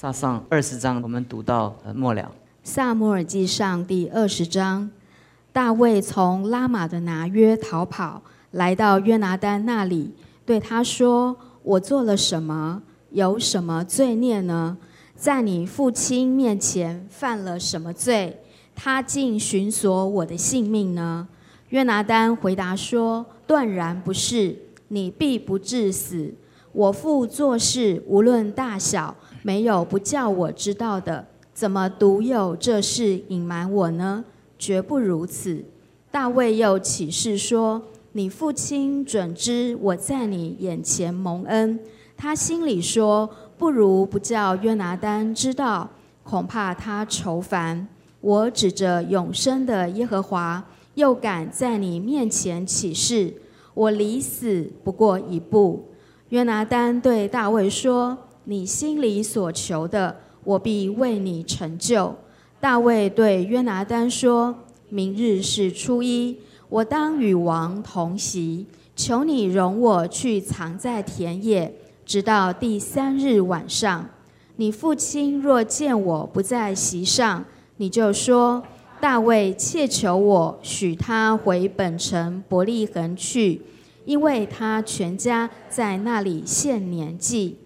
撒上二十章，我们读到末了。萨摩尔记上第二十章，大卫从拉玛的拿约逃跑，来到约拿丹那里，对他说：“我做了什么？有什么罪孽呢？在你父亲面前犯了什么罪？他竟寻索我的性命呢？”约拿丹回答说：“断然不是，你必不致死。我父做事无论大小，没有不叫我知道的。”怎么独有这事隐瞒我呢？绝不如此。大卫又起誓说：“你父亲准知我在你眼前蒙恩。”他心里说：“不如不叫约拿丹知道，恐怕他愁烦。”我指着永生的耶和华，又敢在你面前起誓，我离死不过一步。约拿丹对大卫说：“你心里所求的。”我必为你成就。大卫对约拿丹说：“明日是初一，我当与王同席。求你容我去藏在田野，直到第三日晚上。你父亲若见我不在席上，你就说：大卫切求我许他回本城伯利恒去，因为他全家在那里献年纪。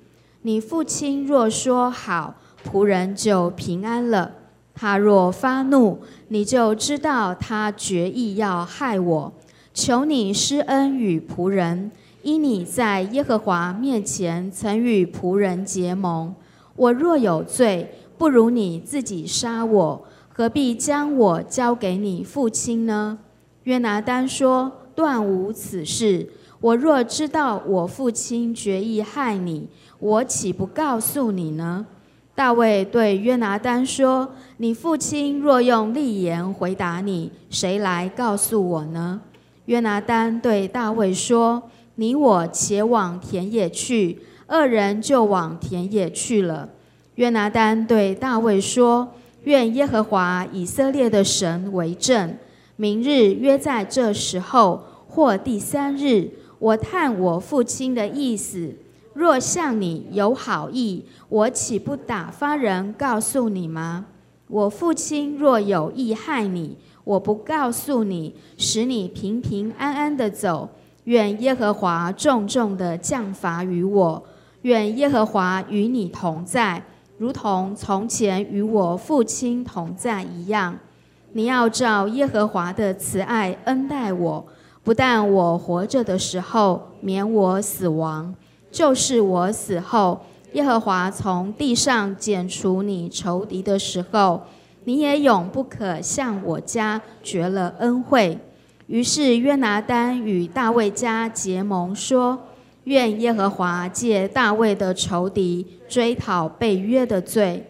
你父亲若说好。”仆人就平安了。他若发怒，你就知道他决意要害我。求你施恩与仆人，因你在耶和华面前曾与仆人结盟。我若有罪，不如你自己杀我，何必将我交给你父亲呢？约拿丹说：“断无此事。我若知道我父亲决意害你，我岂不告诉你呢？”大卫对约拿丹说：“你父亲若用利言回答你，谁来告诉我呢？”约拿丹对大卫说：“你我且往田野去。”二人就往田野去了。约拿丹对大卫说：“愿耶和华以色列的神为证，明日约在这时候或第三日，我探我父亲的意思。”若向你有好意，我岂不打发人告诉你吗？我父亲若有意害你，我不告诉你，使你平平安安的走。愿耶和华重重的降罚于我，愿耶和华与你同在，如同从前与我父亲同在一样。你要照耶和华的慈爱恩待我，不但我活着的时候免我死亡。就是我死后，耶和华从地上剪除你仇敌的时候，你也永不可向我家绝了恩惠。于是约拿丹与大卫家结盟，说：愿耶和华借大卫的仇敌追讨被约的罪。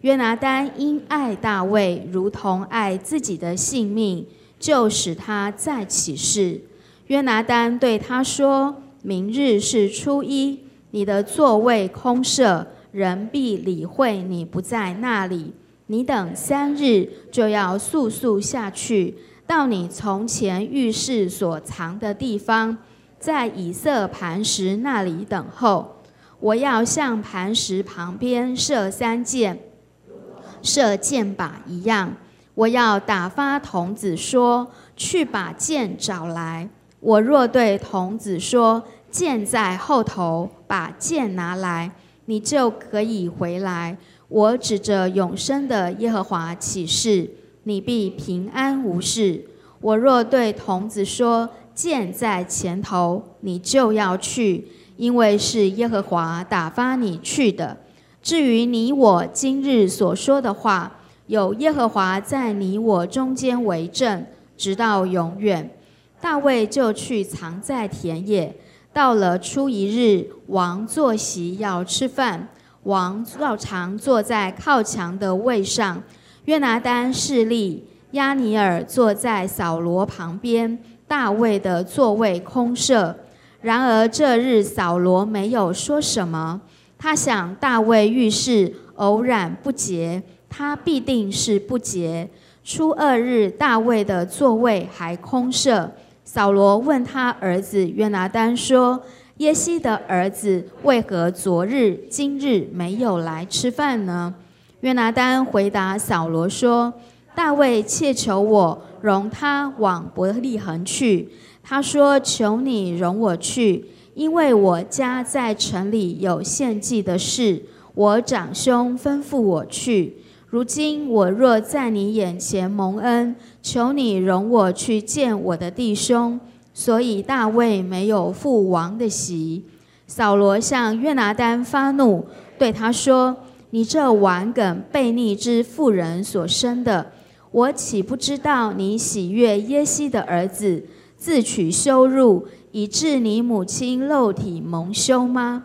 约拿丹因爱大卫如同爱自己的性命，就使他再起誓。约拿丹对他说。明日是初一，你的座位空设，人必理会你不在那里。你等三日，就要速速下去，到你从前浴室所藏的地方，在以色磐石那里等候。我要向磐石旁边设三箭，射箭靶一样。我要打发童子说：“去把剑找来。”我若对童子说：“剑在后头，把剑拿来，你就可以回来。”我指着永生的耶和华起誓，你必平安无事。我若对童子说：“剑在前头，你就要去，因为是耶和华打发你去的。”至于你我今日所说的话，有耶和华在你我中间为证，直到永远。大卫就去藏在田野。到了初一日，王坐席要吃饭，王照常坐在靠墙的位上。约拿丹侍立，亚尼尔坐在扫罗旁边。大卫的座位空设。然而这日扫罗没有说什么。他想大卫遇事偶然不洁，他必定是不洁。初二日，大卫的座位还空设。扫罗问他儿子约拿丹说：“耶西的儿子为何昨日、今日没有来吃饭呢？”约拿丹回答扫罗说：“大卫切求我容他往伯利恒去。他说：‘求你容我去，因为我家在城里有献祭的事。我长兄吩咐我去。如今我若在你眼前蒙恩，求你容我去见我的弟兄。’所以大卫没有父王的席。扫罗向约拿丹发怒，对他说。”你这顽梗悖逆之妇人所生的，我岂不知道你喜悦耶西的儿子，自取羞辱，以致你母亲肉体蒙羞吗？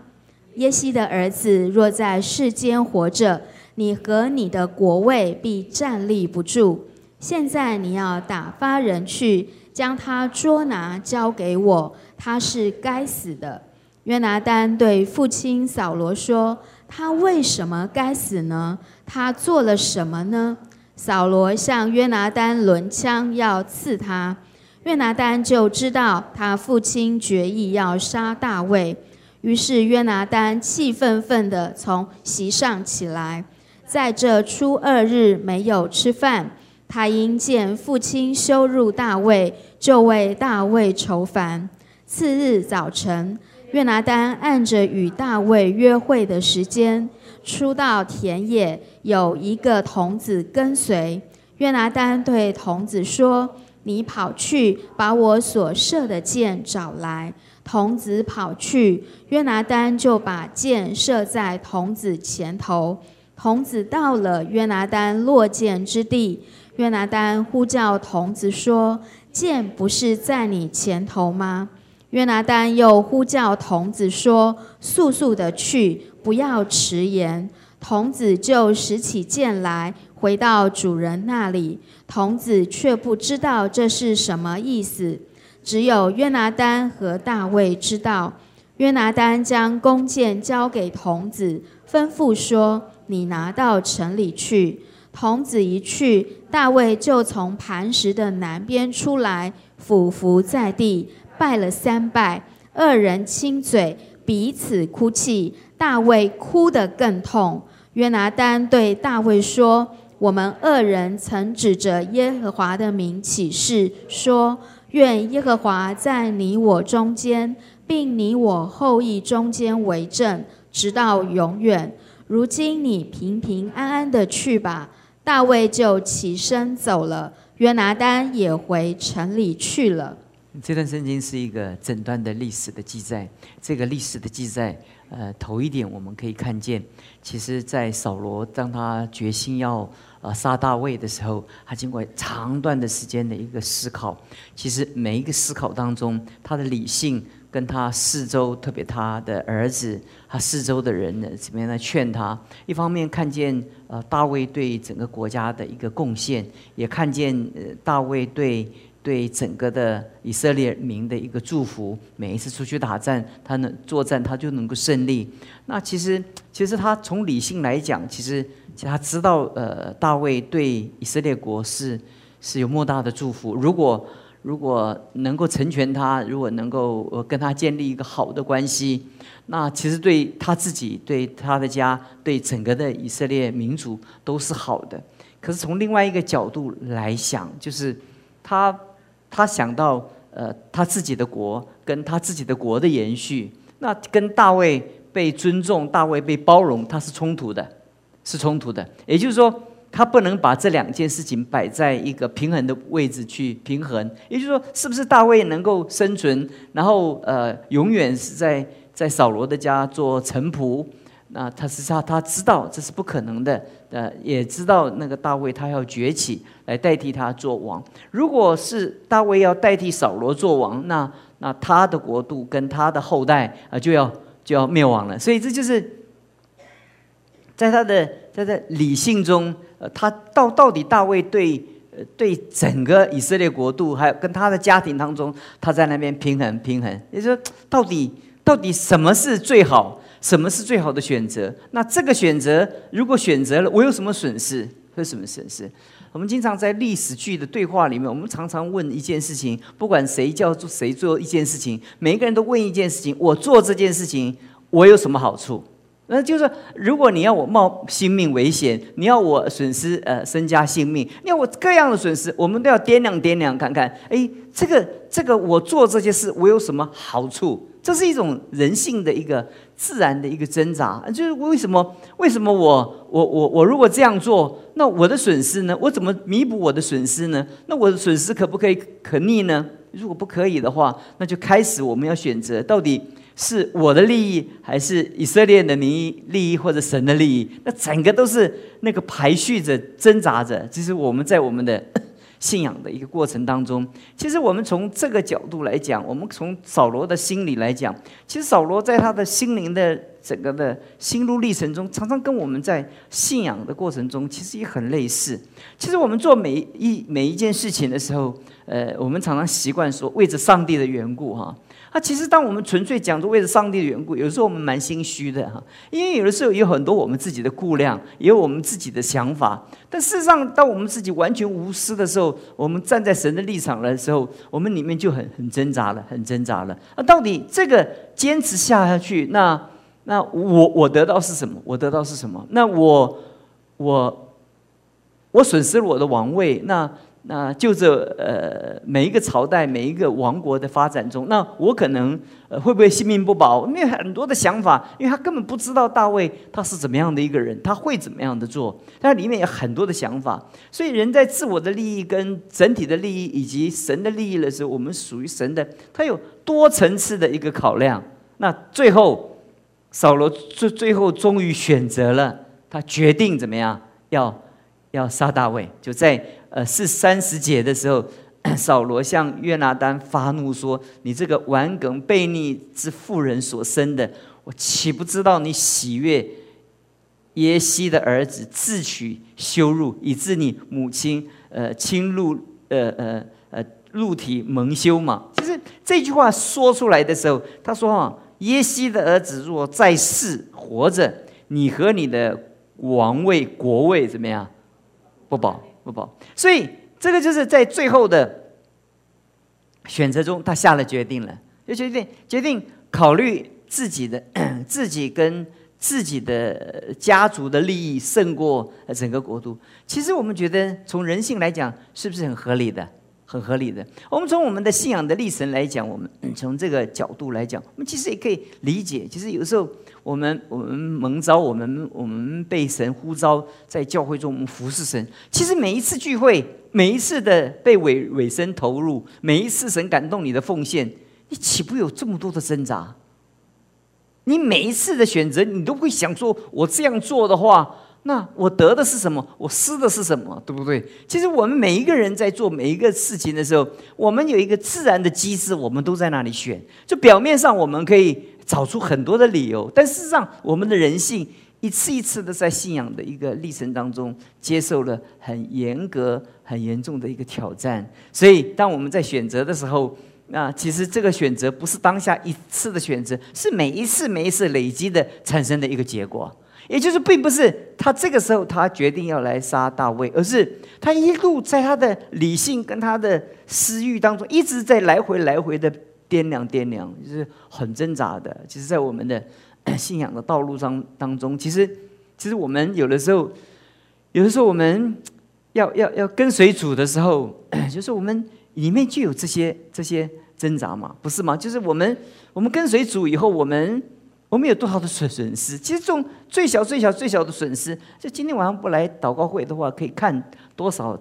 耶西的儿子若在世间活着，你和你的国位必站立不住。现在你要打发人去，将他捉拿交给我，他是该死的。约拿丹对父亲扫罗说。他为什么该死呢？他做了什么呢？扫罗向约拿丹抡枪要刺他，约拿丹就知道他父亲决意要杀大卫，于是约拿丹气愤愤地从席上起来，在这初二日没有吃饭。他因见父亲羞辱大卫，就为大卫愁烦。次日早晨。约拿丹按着与大卫约会的时间，出到田野，有一个童子跟随。约拿丹对童子说：“你跑去把我所射的箭找来。”童子跑去，约拿丹就把箭射在童子前头。童子到了约拿丹落箭之地，约拿丹呼叫童子说：“箭不是在你前头吗？”约拿丹又呼叫童子说：“速速的去，不要迟延。”童子就拾起剑来，回到主人那里。童子却不知道这是什么意思，只有约拿丹和大卫知道。约拿丹将弓箭交给童子，吩咐说：“你拿到城里去。”童子一去，大卫就从磐石的南边出来，俯伏在地。拜了三拜，二人亲嘴，彼此哭泣。大卫哭得更痛。约拿丹对大卫说：“我们二人曾指着耶和华的名起誓，说愿耶和华在你我中间，并你我后裔中间为证，直到永远。如今你平平安安的去吧。”大卫就起身走了，约拿丹也回城里去了。这段圣经是一个整段的历史的记载。这个历史的记载，呃，头一点我们可以看见，其实，在扫罗当他决心要呃杀大卫的时候，他经过长段的时间的一个思考。其实每一个思考当中，他的理性跟他四周，特别他的儿子，他四周的人呢，怎么样来劝他？一方面看见呃大卫对整个国家的一个贡献，也看见呃大卫对。对整个的以色列民的一个祝福，每一次出去打战，他能作战，他就能够胜利。那其实，其实他从理性来讲，其实其实他知道，呃，大卫对以色列国是是有莫大的祝福。如果如果能够成全他，如果能够跟他建立一个好的关系，那其实对他自己、对他的家、对整个的以色列民族都是好的。可是从另外一个角度来想，就是他。他想到，呃，他自己的国跟他自己的国的延续，那跟大卫被尊重、大卫被包容，他是冲突的，是冲突的。也就是说，他不能把这两件事情摆在一个平衡的位置去平衡。也就是说，是不是大卫能够生存，然后呃，永远是在在扫罗的家做臣仆？那他是他他知道这是不可能的，呃，也知道那个大卫他要崛起来代替他做王。如果是大卫要代替扫罗做王，那那他的国度跟他的后代啊就要就要灭亡了。所以这就是在他的在在理性中，呃，他到到底大卫对呃对整个以色列国度还有跟他的家庭当中，他在那边平衡平衡，也就是说到底到底什么是最好？什么是最好的选择？那这个选择如果选择了，我有什么损失？会什么损失？我们经常在历史剧的对话里面，我们常常问一件事情，不管谁叫做谁做一件事情，每个人都问一件事情：我做这件事情，我有什么好处？那就是，如果你要我冒性命危险，你要我损失呃身家性命，你要我各样的损失，我们都要掂量掂量看看。哎，这个这个我做这些事，我有什么好处？这是一种人性的一个自然的一个挣扎。就是为什么？为什么我我我我如果这样做，那我的损失呢？我怎么弥补我的损失呢？那我的损失可不可以可逆呢？如果不可以的话，那就开始我们要选择到底。是我的利益，还是以色列的利利益，或者神的利益？那整个都是那个排序着、挣扎着。这是我们在我们的信仰的一个过程当中。其实我们从这个角度来讲，我们从扫罗的心理来讲，其实扫罗在他的心灵的整个的心路历程中，常常跟我们在信仰的过程中，其实也很类似。其实我们做每一每一件事情的时候，呃，我们常常习惯说为着上帝的缘故，哈。其实当我们纯粹讲着为了上帝的缘故，有时候我们蛮心虚的哈，因为有的时候有很多我们自己的顾量，也有我们自己的想法。但事实上，当我们自己完全无私的时候，我们站在神的立场的时候，我们里面就很很挣扎了，很挣扎了。那到底这个坚持下下去，那那我我得到是什么？我得到是什么？那我我我损失了我的王位，那？那就这呃每一个朝代每一个王国的发展中，那我可能呃会不会性命不保？因为很多的想法，因为他根本不知道大卫他是怎么样的一个人，他会怎么样的做，他里面有很多的想法。所以人在自我的利益跟整体的利益以及神的利益的时候，我们属于神的，他有多层次的一个考量。那最后扫罗最最后终于选择了，他决定怎么样要要杀大卫，就在。呃，是三十节的时候，扫罗向约拿丹发怒说：“你这个顽梗悖逆之妇人所生的，我岂不知道你喜悦耶西的儿子自取羞辱，以致你母亲呃侵入呃呃呃入体蒙羞嘛？”其实这句话说出来的时候，他说：“啊，耶西的儿子若在世活着，你和你的王位国位怎么样？不保。”不不，所以这个就是在最后的选择中，他下了决定了，就决定决定考虑自己的 自己跟自己的家族的利益胜过整个国度。其实我们觉得，从人性来讲，是不是很合理的？很合理的。我们从我们的信仰的历程来讲，我们从这个角度来讲，我们其实也可以理解。其实有时候。我们我们蒙召，我们我们被神呼召在教会中，我们服侍神。其实每一次聚会，每一次的被委委身投入，每一次神感动你的奉献，你岂不有这么多的挣扎？你每一次的选择，你都会想说：我这样做的话，那我得的是什么？我失的是什么？对不对？其实我们每一个人在做每一个事情的时候，我们有一个自然的机制，我们都在那里选。就表面上我们可以。找出很多的理由，但事实上，我们的人性一次一次的在信仰的一个历程当中，接受了很严格、很严重的一个挑战。所以，当我们在选择的时候，那其实这个选择不是当下一次的选择，是每一次、每一次累积的产生的一个结果。也就是，并不是他这个时候他决定要来杀大卫，而是他一路在他的理性跟他的私欲当中，一直在来回、来回的。掂量掂量，就是很挣扎的。其实，在我们的信仰的道路上当中，其实，其实我们有的时候，有的时候我们要要要跟随主的时候，就是我们里面就有这些这些挣扎嘛，不是吗？就是我们我们跟随主以后，我们我们有多少的损损失？其实，这种最小最小最小的损失，就今天晚上不来祷告会的话，可以看多少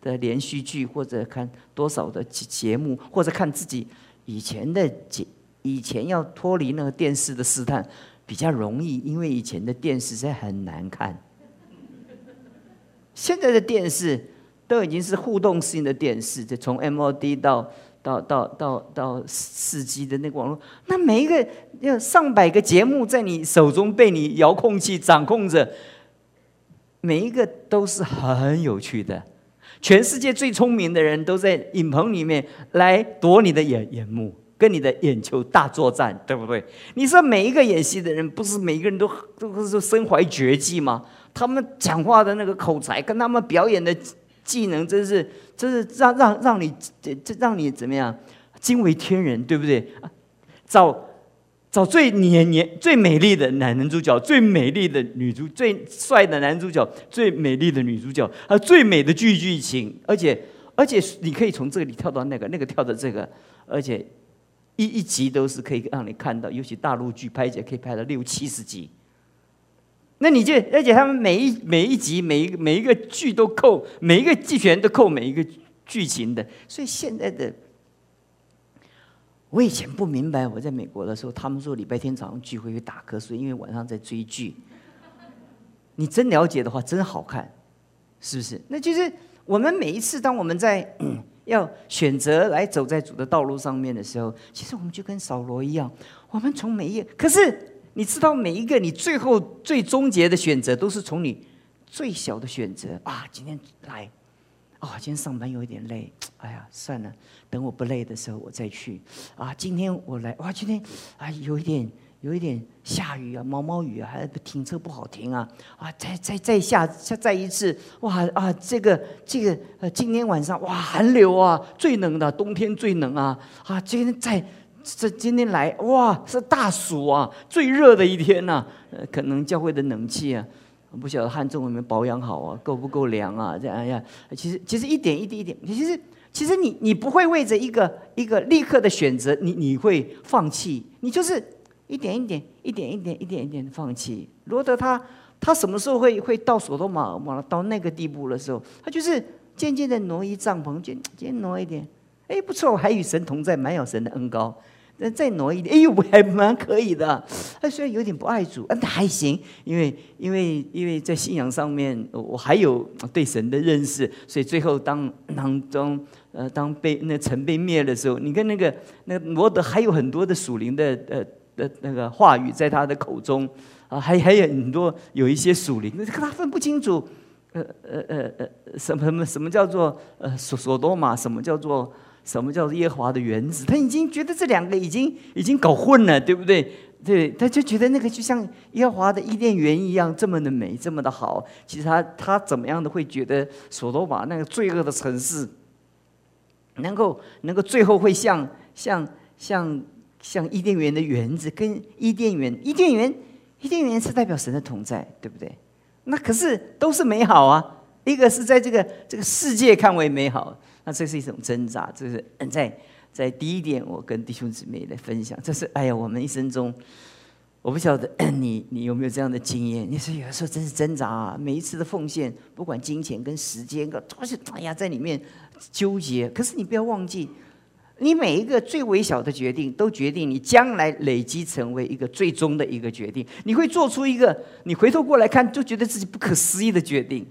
的连续剧，或者看多少的节节目，或者看自己。以前的节，以前要脱离那个电视的试探比较容易，因为以前的电视在很难看。现在的电视都已经是互动性的电视，就从 MOD 到到到到到四 G 的那个网络，那每一个要上百个节目在你手中被你遥控器掌控着，每一个都是很有趣的。全世界最聪明的人都在影棚里面来夺你的眼眼目，跟你的眼球大作战，对不对？你说每一个演戏的人，不是每一个人都都是身怀绝技吗？他们讲话的那个口才，跟他们表演的技能，真是真是让让让你这这让你怎么样惊为天人，对不对？找找最年年最美丽的男男主角，最美丽的女主，最帅的男主角，最美丽的女主角，还有最美的剧剧情，而且而且你可以从这里跳到那个，那个跳到这个，而且。一一集都是可以让你看到，尤其大陆剧拍起来可以拍到六七十集。那你就而且他们每一每一集每一每一个剧都扣每一个剧权都扣每一个剧情的，所以现在的我以前不明白，我在美国的时候，他们说礼拜天早上聚会会打瞌睡，因为晚上在追剧。你真了解的话，真好看，是不是？那就是我们每一次当我们在。要选择来走在主的道路上面的时候，其实我们就跟扫罗一样，我们从每一可是你知道每一个你最后最终结的选择，都是从你最小的选择啊。今天来，啊，今天上班有一点累，哎呀，算了，等我不累的时候我再去。啊，今天我来，哇，今天啊有一点。有一点下雨啊，毛毛雨啊，还停车不好停啊！啊，再再再下再再一次，哇啊，这个这个呃，今天晚上哇，寒流啊，最冷的冬天最冷啊！啊，今天在这今天来哇，是大暑啊，最热的一天呐！呃，可能教会的冷气啊，不晓得汉中有没有保养好啊，够不够凉啊？这样呀，其实其实一点一滴一点，其实其实你你不会为着一个一个立刻的选择，你你会放弃，你就是。一点一点，一点一点，一点一点的放弃。罗德他他什么时候会会到索多玛玛到那个地步的时候，他就是渐渐的挪移帐篷，渐渐挪一点。哎，不错，还与神同在，蛮有神的恩高。那再挪一点，哎呦，还蛮可以的。他虽然有点不爱主，但还行，因为因为因为在信仰上面，我还有对神的认识，所以最后当当中呃当被那城被灭的时候，你看那个那个罗德还有很多的属灵的呃。的那个话语在他的口中啊，还还有很多有一些属灵，可他分不清楚，呃呃呃呃，什么什么什么叫做呃索索多玛，什么叫做什么叫做耶和华的原子，他已经觉得这两个已经已经搞混了，对不对？对，他就觉得那个就像耶和华的伊甸园一样，这么的美，这么的好。其实他他怎么样的会觉得索多玛那个罪恶的城市，能够能够最后会像像像。像伊甸园的园子，跟伊甸园，伊甸园，伊甸园是代表神的同在，对不对？那可是都是美好啊。一个是在这个这个世界看为美好，这是一种挣扎。这是在在第一点，我跟弟兄姊妹来分享。这是哎呀，我们一生中，我不晓得 你你有没有这样的经验？你说有的时候真是挣扎啊。每一次的奉献，不管金钱跟时间，都是哎呀在里面纠结。可是你不要忘记。你每一个最微小的决定，都决定你将来累积成为一个最终的一个决定。你会做出一个你回头过来看，就觉得自己不可思议的决定。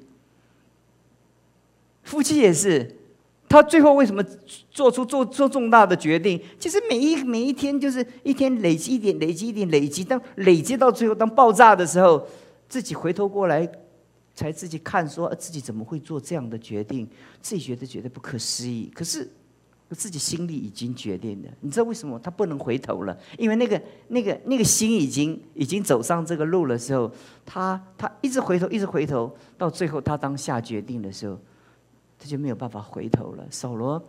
夫妻也是，他最后为什么做出做做重大的决定？其实每一每一天就是一天累积一点，累积一点，累积。当累积到最后，当爆炸的时候，自己回头过来，才自己看，说自己怎么会做这样的决定？自己觉得觉得不可思议。可是。自己心里已经决定了，你知道为什么他不能回头了？因为那个、那个、那个心已经已经走上这个路的时候，他他一直回头，一直回头，到最后他当下决定的时候，他就没有办法回头了。扫罗，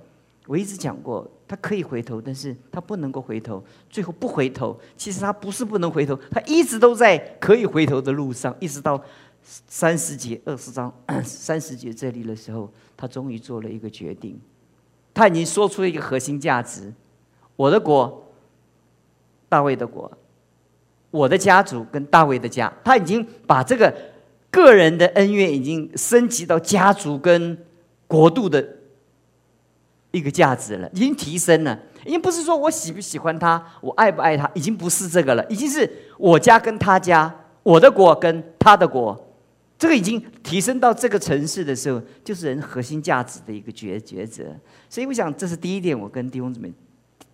我一直讲过，他可以回头，但是他不能够回头。最后不回头，其实他不是不能回头，他一直都在可以回头的路上，一直到三十节、二十章、三十节这里的时候，他终于做了一个决定。他已经说出了一个核心价值：我的国，大卫的国，我的家族跟大卫的家。他已经把这个个人的恩怨已经升级到家族跟国度的一个价值了，已经提升了。已经不是说我喜不喜欢他，我爱不爱他，已经不是这个了，已经是我家跟他家，我的国跟他的国。这个已经提升到这个城市的时候，就是人核心价值的一个抉抉择。所以我想，这是第一点，我跟弟兄姊妹。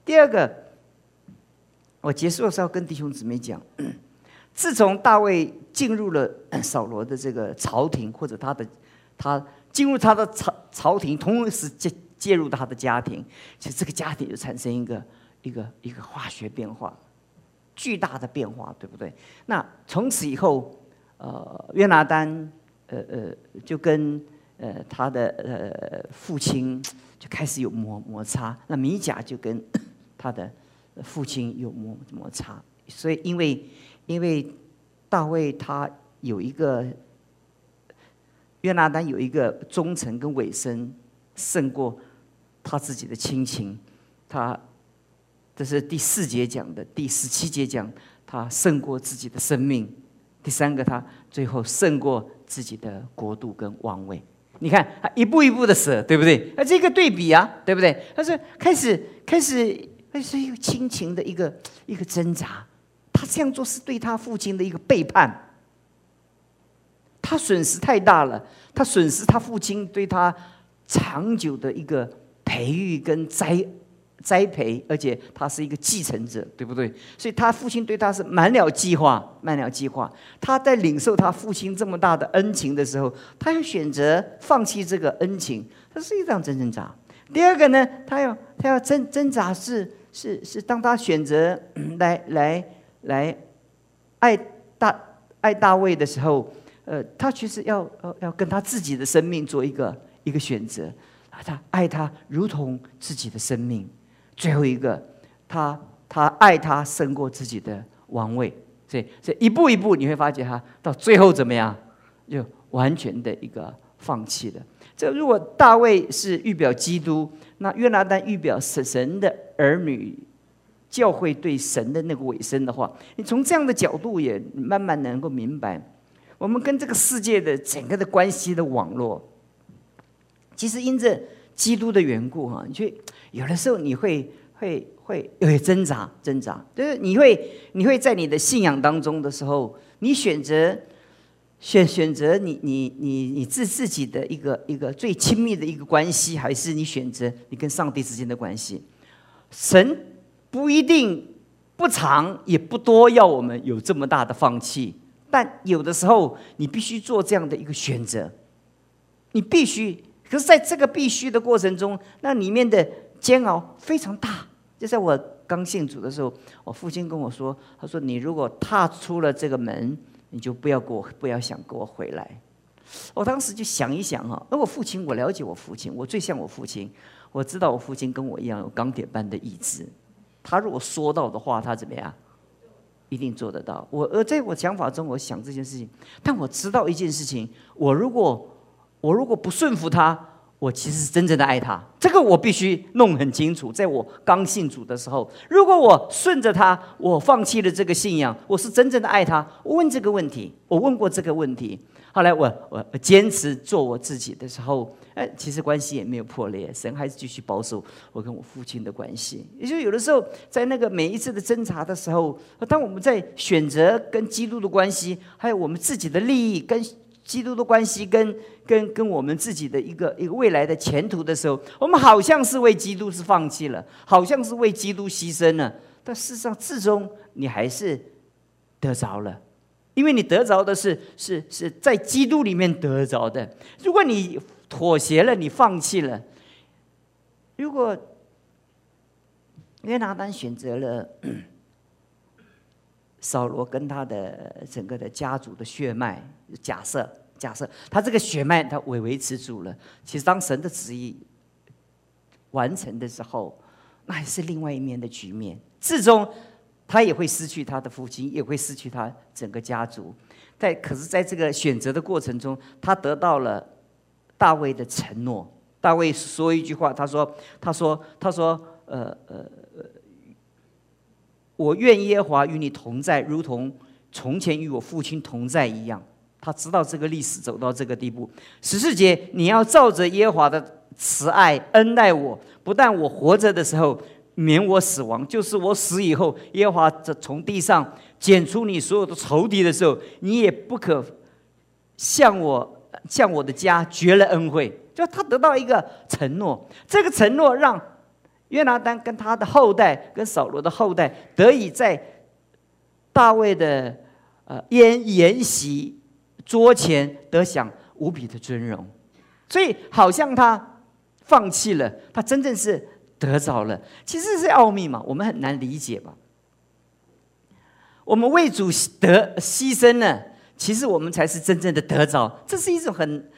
第二个，我结束的时候跟弟兄姊妹讲，自从大卫进入了扫罗的这个朝廷，或者他的他进入他的朝朝廷，同时介介入他的家庭，其实这个家庭就产生一个一个一个化学变化，巨大的变化，对不对？那从此以后。呃约拿丹，呃呃，就跟呃他的呃父亲就开始有摩摩擦，那米甲就跟他的父亲有摩摩擦，所以因为因为大卫他有一个约拿丹有一个忠诚跟尾声胜过他自己的亲情，他这是第四节讲的，第十七节讲他胜过自己的生命，第三个他最后胜过自己的国度跟王位。你看他一步一步的舍，对不对？那这个对比啊，对不对？他是开始开始那是一个亲情的一个一个挣扎，他这样做是对他父亲的一个背叛，他损失太大了，他损失他父亲对他长久的一个培育跟栽栽培，而且他是一个继承者，对不对？所以他父亲对他是满了计划，满了计划。他在领受他父亲这么大的恩情的时候，他要选择放弃这个恩情，他是一场真挣扎。第二个呢，他要他要挣挣扎是是是，当他选择来来来爱大爱大卫的时候，呃，他其实要要要跟他自己的生命做一个一个选择，他爱他如同自己的生命。最后一个，他他爱他胜过自己的王位，所以所以一步一步你会发觉他到最后怎么样，就完全的一个放弃了。这如果大卫是预表基督，那约拿丹预表神神的儿女，教会对神的那个尾声的话，你从这样的角度也慢慢能够明白，我们跟这个世界的整个的关系的网络，其实因着基督的缘故哈，你去有的时候你会会会有些挣扎挣扎，就是你会你会在你的信仰当中的时候，你选择。选选择你你你你自自己的一个一个最亲密的一个关系，还是你选择你跟上帝之间的关系？神不一定不长也不多，要我们有这么大的放弃。但有的时候你必须做这样的一个选择，你必须。可是在这个必须的过程中，那里面的煎熬非常大。就在我刚信主的时候，我父亲跟我说：“他说你如果踏出了这个门。”你就不要给我，不要想给我回来。我当时就想一想哈，那我父亲，我了解我父亲，我最像我父亲，我知道我父亲跟我一样有钢铁般的意志。他如果说到的话，他怎么样，一定做得到。我而在我想法中，我想这件事情，但我知道一件事情，我如果我如果不顺服他。我其实是真正的爱他，这个我必须弄很清楚。在我刚信主的时候，如果我顺着他，我放弃了这个信仰，我是真正的爱他。我问这个问题，我问过这个问题。后来我我坚持做我自己的时候，哎，其实关系也没有破裂，神还是继续保守我跟我父亲的关系。也就有的时候，在那个每一次的侦查的时候，当我们在选择跟基督的关系，还有我们自己的利益跟。基督的关系跟跟跟我们自己的一个一个未来的前途的时候，我们好像是为基督是放弃了，好像是为基督牺牲了，但事实上至终你还是得着了，因为你得着的是是是在基督里面得着的。如果你妥协了，你放弃了，如果约拿丹选择了。扫罗跟他的整个的家族的血脉，假设假设他这个血脉他维维持住了，其实当神的旨意完成的时候，那还是另外一面的局面。最终他也会失去他的父亲，也会失去他整个家族。在可是，在这个选择的过程中，他得到了大卫的承诺。大卫说一句话，他说：“他说他说呃呃。”我愿耶和华与你同在，如同从前与我父亲同在一样。他知道这个历史走到这个地步。十四节，你要照着耶和华的慈爱恩待我，不但我活着的时候免我死亡，就是我死以后，耶和华这从地上剪出你所有的仇敌的时候，你也不可向我向我的家绝了恩惠。就他得到一个承诺，这个承诺让。约拿丹跟他的后代，跟扫罗的后代，得以在大卫的呃宴宴席桌前得享无比的尊荣，所以好像他放弃了，他真正是得着了。其实是奥秘嘛，我们很难理解吧？我们为主得牺牲了，其实我们才是真正的得着。这是一种很、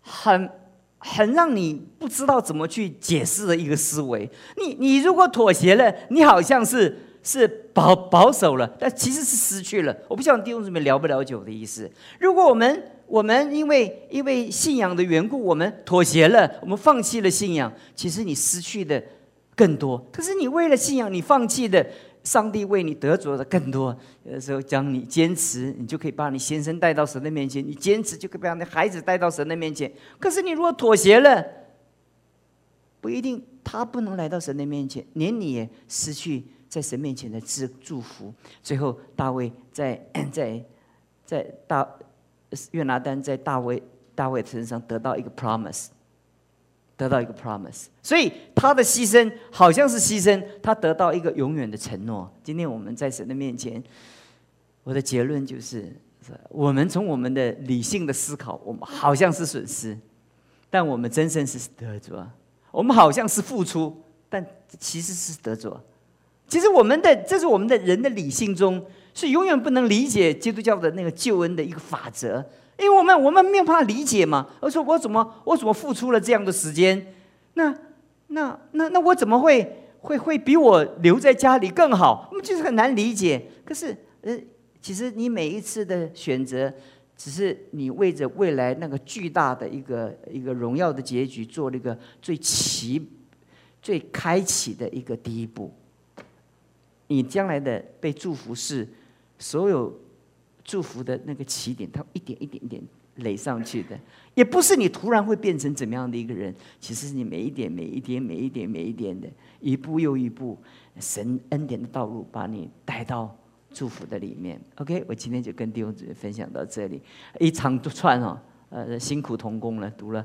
很、很让你不知道怎么去解释的一个思维。你、你如果妥协了，你好像是是保保守了，但其实是失去了。我不晓得弟兄姊妹了不了解我的意思。如果我们我们因为因为信仰的缘故，我们妥协了，我们放弃了信仰，其实你失去的更多。可是你为了信仰，你放弃的。上帝为你得着的更多，有的时候讲你坚持，你就可以把你先生带到神的面前；你坚持，就可以把你孩子带到神的面前。可是你如果妥协了，不一定他不能来到神的面前，连你也失去在神面前的祝祝福。最后，大卫在 在在大约拿丹在大卫大卫身上得到一个 promise。得到一个 promise，所以他的牺牲好像是牺牲，他得到一个永远的承诺。今天我们在神的面前，我的结论就是：我们从我们的理性的思考，我们好像是损失，但我们真正是得着。我们好像是付出，但其实是得着。其实我们的这是我们的人的理性中是永远不能理解基督教的那个救恩的一个法则。因为我们我们没有办法理解嘛，我说我怎么我怎么付出了这样的时间，那那那那我怎么会会会比我留在家里更好？我们就是很难理解。可是呃，其实你每一次的选择，只是你为着未来那个巨大的一个一个荣耀的结局做了一个最起最开启的一个第一步。你将来的被祝福是所有。祝福的那个起点，它一点一点一点垒上去的，也不是你突然会变成怎么样的一个人，其实是你每一点、每一点、每一点、每一点的，一步又一步，神恩典的道路把你带到祝福的里面。OK，我今天就跟弟兄姊妹分享到这里，一长串哦，呃，辛苦同工了，读了。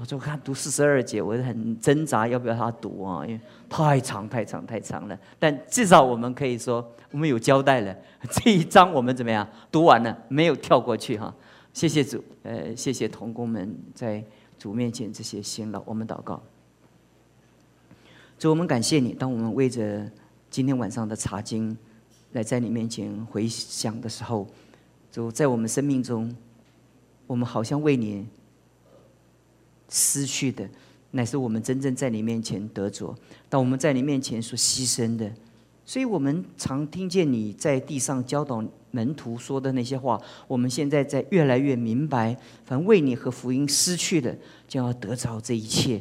我就看读四十二节，我很挣扎要不要他读啊，因为太长太长太长了。但至少我们可以说，我们有交代了 这一章，我们怎么样读完了，没有跳过去哈。谢谢主，呃，谢谢童工们在主面前这些辛劳，我们祷告。主，我们感谢你，当我们为着今天晚上的查经来在你面前回想的时候，主在我们生命中，我们好像为你。失去的，乃是我们真正在你面前得着；但我们在你面前所牺牲的，所以我们常听见你在地上教导门徒说的那些话。我们现在在越来越明白，凡为你和福音失去的，将要得着这一切。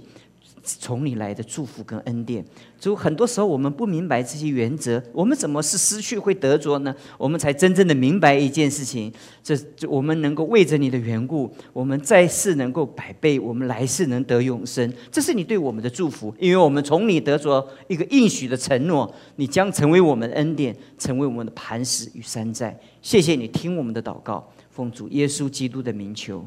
从你来的祝福跟恩典，就很多时候我们不明白这些原则，我们怎么是失去会得着呢？我们才真正的明白一件事情，这我们能够为着你的缘故，我们在世能够百倍，我们来世能得永生，这是你对我们的祝福，因为我们从你得着一个应许的承诺，你将成为我们的恩典，成为我们的磐石与山寨。谢谢你听我们的祷告，奉主耶稣基督的名求。